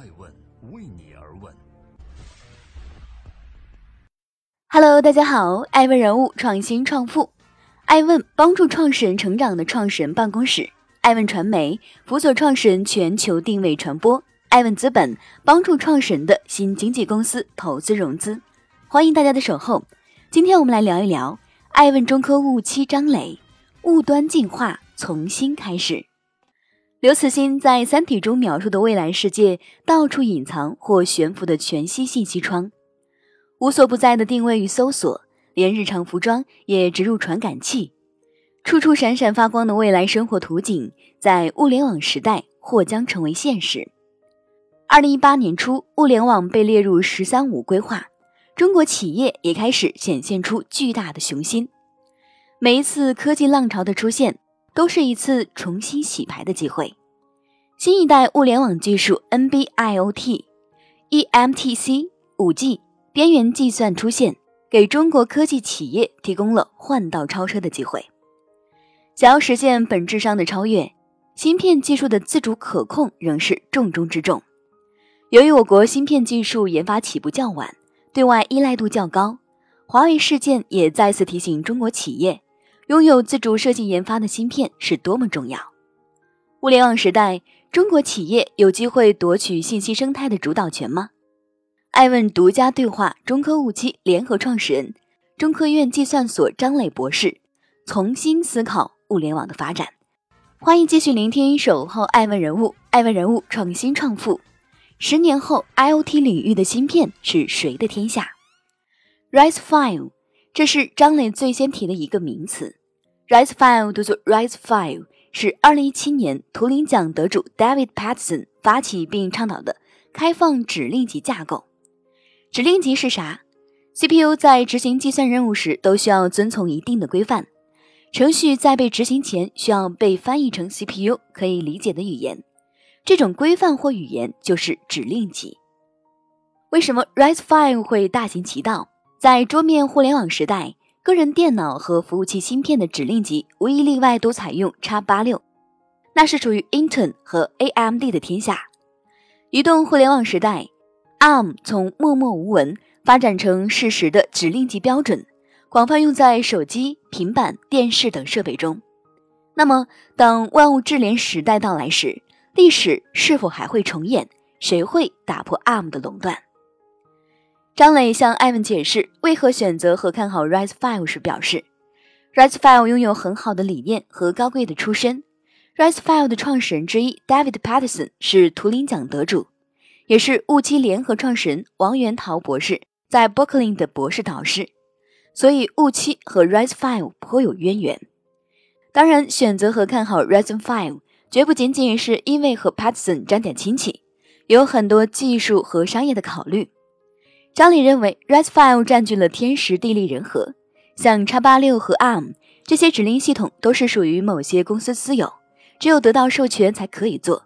爱问为你而问。Hello，大家好，爱问人物创新创富，爱问帮助创始人成长的创始人办公室，爱问传媒辅佐创始人全球定位传播，爱问资本帮助创始人的新经纪公司投资融资。欢迎大家的守候。今天我们来聊一聊爱问中科雾七张磊，雾端进化从新开始。刘慈欣在《三体》中描述的未来世界，到处隐藏或悬浮的全息信息窗。无所不在的定位与搜索，连日常服装也植入传感器，处处闪闪发光的未来生活图景，在物联网时代或将成为现实。二零一八年初，物联网被列入“十三五”规划，中国企业也开始显现出巨大的雄心。每一次科技浪潮的出现，都是一次重新洗牌的机会。新一代物联网技术 NB-IoT、eMTC、五 G。边缘计算出现，给中国科技企业提供了换道超车的机会。想要实现本质上的超越，芯片技术的自主可控仍是重中之重。由于我国芯片技术研发起步较晚，对外依赖度较高，华为事件也再次提醒中国企业，拥有自主设计研发的芯片是多么重要。物联网时代，中国企业有机会夺取信息生态的主导权吗？爱问独家对话中科雾七联合创始人、中科院计算所张磊博士，重新思考物联网的发展。欢迎继续聆听《守候爱问人物》，爱问人物创新创富。十年后，IOT 领域的芯片是谁的天下？Rise Five，这是张磊最先提的一个名词。RISC-V 读作 RISC-V，是二零一七年图灵奖得主 David Paterson 发起并倡导的开放指令集架构。指令集是啥？CPU 在执行计算任务时都需要遵从一定的规范，程序在被执行前需要被翻译成 CPU 可以理解的语言，这种规范或语言就是指令集。为什么 RISC-V 会大行其道？在桌面互联网时代，个人电脑和服务器芯片的指令集无一例外都采用 x86，那是属于 Intel 和 AMD 的天下。移动互联网时代。ARM 从默默无闻发展成事实的指令集标准，广泛用在手机、平板电视等设备中。那么，当万物智联时代到来时，历史是否还会重演？谁会打破 ARM 的垄断？张磊向艾文解释为何选择和看好 Rise Five 时表示：“Rise Five 拥有很好的理念和高贵的出身。Rise Five 的创始人之一 David Patterson 是图灵奖得主。”也是雾七联合创始人王元涛博士在 Berkeley 的博士导师，所以雾七和 Rise Five 颇有渊源。当然，选择和看好 Rise Five 绝不仅仅是因为和 Patterson 沾点亲戚，有很多技术和商业的考虑。张磊认为，RISC-V 占据了天时地利人和，像 x 八六和 ARM 这些指令系统都是属于某些公司私有，只有得到授权才可以做。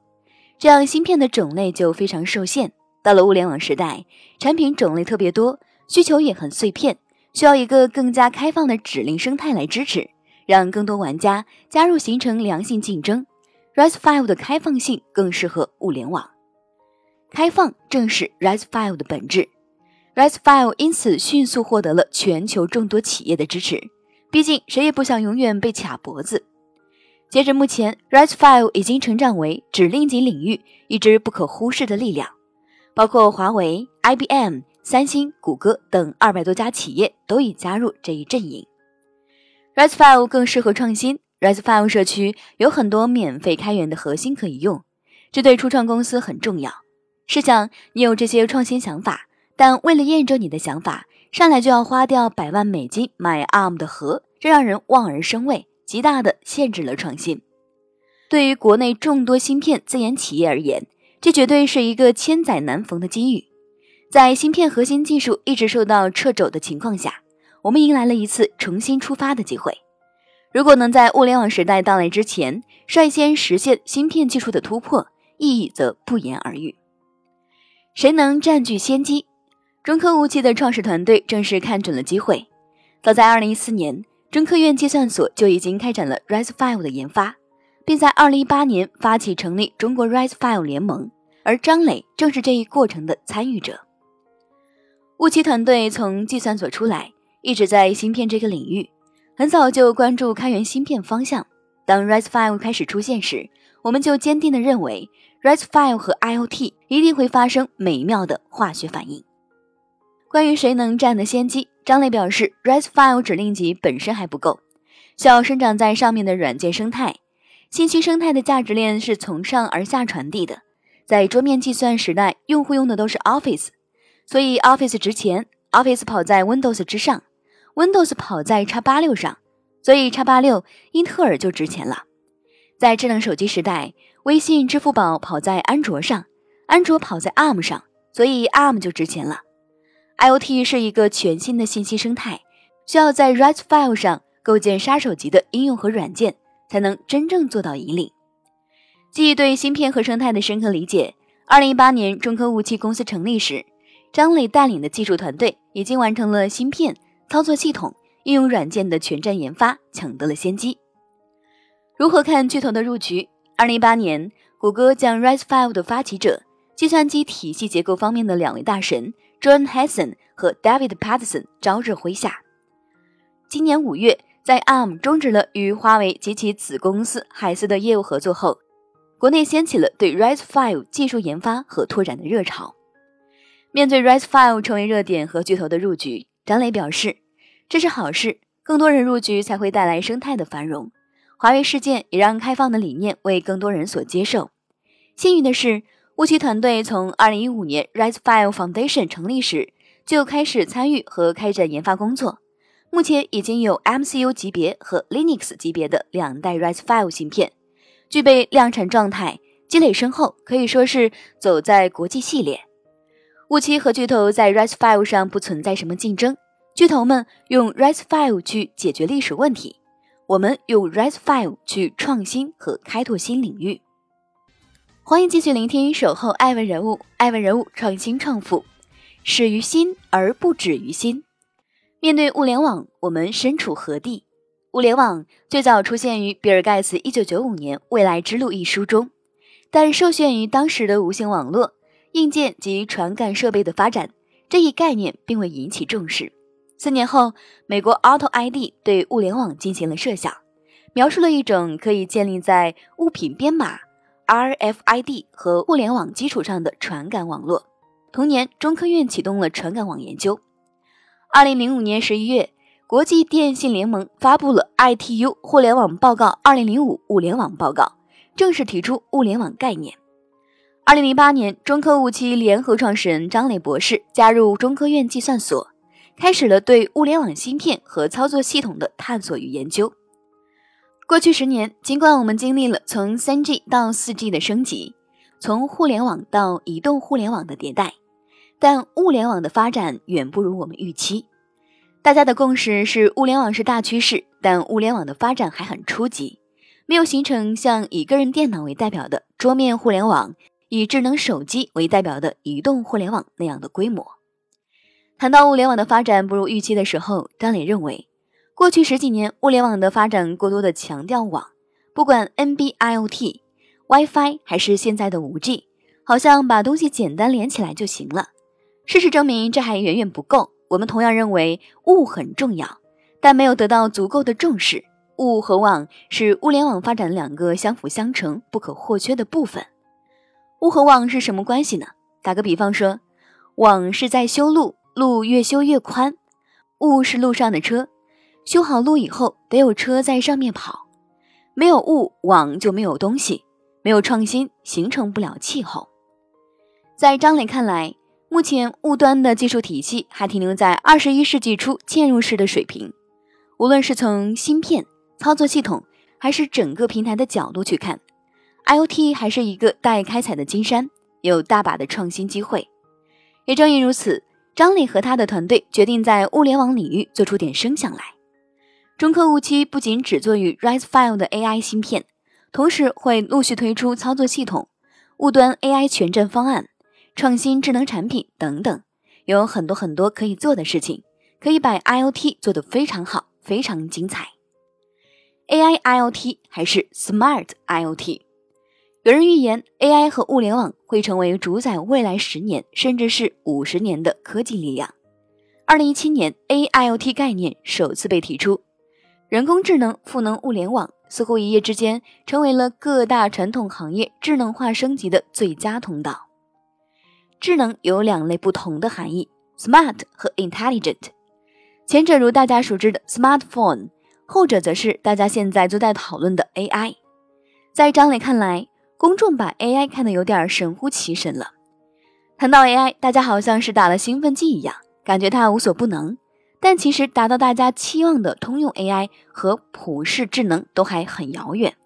这样芯片的种类就非常受限。到了物联网时代，产品种类特别多，需求也很碎片，需要一个更加开放的指令生态来支持，让更多玩家加入，形成良性竞争。RISC-V 的开放性更适合物联网，开放正是 RISC-V 的本质。RISC-V 因此迅速获得了全球众多企业的支持，毕竟谁也不想永远被卡脖子。截至目前，RISC-V 已经成长为指令集领域一支不可忽视的力量，包括华为、IBM、三星、谷歌等二百多家企业都已加入这一阵营。RISC-V 更适合创新，RISC-V 社区有很多免费开源的核心可以用，这对初创公司很重要。试想，你有这些创新想法，但为了验证你的想法，上来就要花掉百万美金买 ARM 的核，这让人望而生畏。极大的限制了创新。对于国内众多芯片自研企业而言，这绝对是一个千载难逢的机遇。在芯片核心技术一直受到掣肘的情况下，我们迎来了一次重新出发的机会。如果能在物联网时代到来之前率先实现芯片技术的突破，意义则不言而喻。谁能占据先机？中科无期的创始团队正是看准了机会，早在2014年。中科院计算所就已经开展了 RISC-V 的研发，并在2018年发起成立中国 RISC-V 联盟，而张磊正是这一过程的参与者。雾气团队从计算所出来，一直在芯片这个领域，很早就关注开源芯片方向。当 RISC-V 开始出现时，我们就坚定地认为，RISC-V 和 IoT 一定会发生美妙的化学反应。关于谁能占得先机，张磊表示，RISC-V 指令集本身还不够，需要生长在上面的软件生态。信息生态的价值链是从上而下传递的。在桌面计算时代，用户用的都是 Office。所以 Office 值钱，Office 跑在 Windows 之上，Windows 跑在 x 八六上，所以 x 八六英特尔就值钱了。在智能手机时代，微信、支付宝跑在安卓上，安卓跑在 ARM 上，所以 ARM 就值钱了。IoT 是一个全新的信息生态，需要在 RISC-V 上构建杀手级的应用和软件，才能真正做到引领。基于对芯片和生态的深刻理解，2018年中科雾气公司成立时。张磊带领的技术团队已经完成了芯片、操作系统、应用软件的全站研发，抢得了先机。如何看巨头的入局？二零一八年，谷歌将 RISC-V 的发起者、计算机体系结构方面的两位大神 John Hassan 和 David Patterson 招致麾下。今年五月，在 ARM 终止了与华为及其子公司海思的业务合作后，国内掀起了对 Rise Five 技术研发和拓展的热潮。面对 Rise Five 成为热点和巨头的入局，张磊表示，这是好事，更多人入局才会带来生态的繁荣。华为事件也让开放的理念为更多人所接受。幸运的是，雾奇团队从2015年 RISC-V Foundation 成立时就开始参与和开展研发工作，目前已经有 MCU 级别和 Linux 级别的两代 RISC-V 芯片，具备量产状态，积累深厚，可以说是走在国际系列。雾七和巨头在 RISC-V 上不存在什么竞争，巨头们用 RISC-V 去解决历史问题，我们用 RISC-V 去创新和开拓新领域。欢迎继续聆听《守候爱问人物》，爱问人物创新创富，始于心而不止于心。面对物联网，我们身处何地？物联网最早出现于比尔盖茨1995年《未来之路》一书中，但受限于当时的无线网络。硬件及传感设备的发展，这一概念并未引起重视。四年后，美国 Auto ID 对物联网进行了设想，描述了一种可以建立在物品编码 RFID 和互联网基础上的传感网络。同年，中科院启动了传感网研究。二零零五年十一月，国际电信联盟发布了 ITU 互联网报告二零零五物联网报告，正式提出物联网概念。二零零八年，中科五期联合创始人张磊博士加入中科院计算所，开始了对物联网芯片和操作系统的探索与研究。过去十年，尽管我们经历了从三 G 到四 G 的升级，从互联网到移动互联网的迭代，但物联网的发展远不如我们预期。大家的共识是，物联网是大趋势，但物联网的发展还很初级，没有形成像以个人电脑为代表的桌面互联网。以智能手机为代表的移动互联网那样的规模。谈到物联网的发展不如预期的时候，张磊认为，过去十几年物联网的发展过多的强调网，不管 NB-IoT、WiFi 还是现在的 5G，好像把东西简单连起来就行了。事实证明，这还远远不够。我们同样认为物很重要，但没有得到足够的重视。物和网是物联网发展两个相辅相成、不可或缺的部分。物和网是什么关系呢？打个比方说，网是在修路，路越修越宽；物是路上的车，修好路以后得有车在上面跑。没有物，网就没有东西，没有创新，形成不了气候。在张磊看来，目前物端的技术体系还停留在二十一世纪初嵌入式的水平。无论是从芯片、操作系统，还是整个平台的角度去看。IOT 还是一个待开采的金山，有大把的创新机会。也正因如此，张磊和他的团队决定在物联网领域做出点声响来。中科五七不仅只做与 Rise File 的 AI 芯片，同时会陆续推出操作系统、物端 AI 全站方案、创新智能产品等等，有很多很多可以做的事情，可以把 IOT 做得非常好，非常精彩。AI IOT 还是 Smart IOT？有人预言，AI 和物联网会成为主宰未来十年甚至是五十年的科技力量。二零一七年，AIoT 概念首次被提出，人工智能赋能物联网，似乎一夜之间成为了各大传统行业智能化升级的最佳通道。智能有两类不同的含义：smart 和 intelligent。前者如大家熟知的 smartphone，后者则是大家现在都在讨论的 AI。在张磊看来，公众把 AI 看得有点神乎其神了。谈到 AI，大家好像是打了兴奋剂一样，感觉它无所不能。但其实达到大家期望的通用 AI 和普世智能都还很遥远。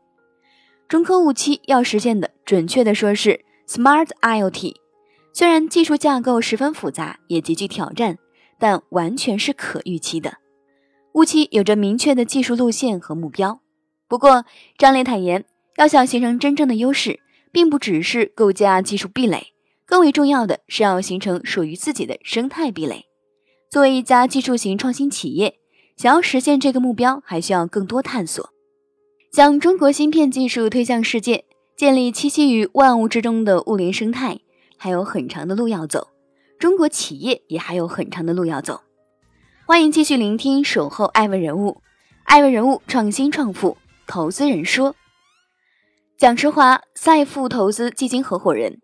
中科五期要实现的，准确的说是 Smart IoT。虽然技术架构十分复杂，也极具挑战，但完全是可预期的。五期有着明确的技术路线和目标。不过，张磊坦言。要想形成真正的优势，并不只是构架技术壁垒，更为重要的是要形成属于自己的生态壁垒。作为一家技术型创新企业，想要实现这个目标，还需要更多探索。将中国芯片技术推向世界，建立栖息于万物之中的物联生态，还有很长的路要走。中国企业也还有很长的路要走。欢迎继续聆听《守候爱问人物》，爱问人物创新创富，投资人说。蒋时华，赛富投资基金合伙人。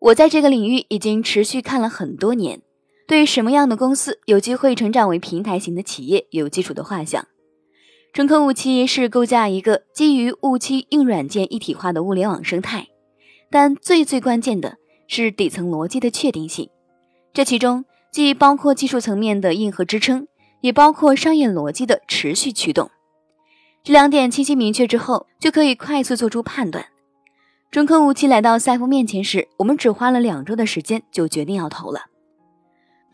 我在这个领域已经持续看了很多年，对什么样的公司有机会成长为平台型的企业有基础的画像。中科物期是构架一个基于物期硬软件一体化的物联网生态，但最最关键的是底层逻辑的确定性。这其中既包括技术层面的硬核支撑，也包括商业逻辑的持续驱动。这两点清晰明确之后，就可以快速做出判断。中科五期来到赛富面前时，我们只花了两周的时间就决定要投了。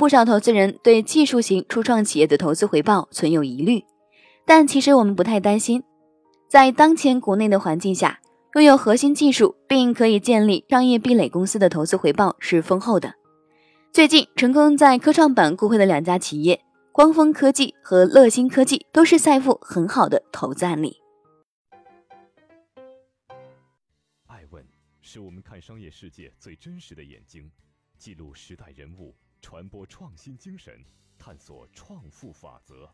不少投资人对技术型初创企业的投资回报存有疑虑，但其实我们不太担心。在当前国内的环境下，拥有核心技术并可以建立商业壁垒公司的投资回报是丰厚的。最近成功在科创板固会的两家企业。光峰科技和乐新科技都是赛富很好的投资案例。爱问是我们看商业世界最真实的眼睛，记录时代人物，传播创新精神，探索创富法则。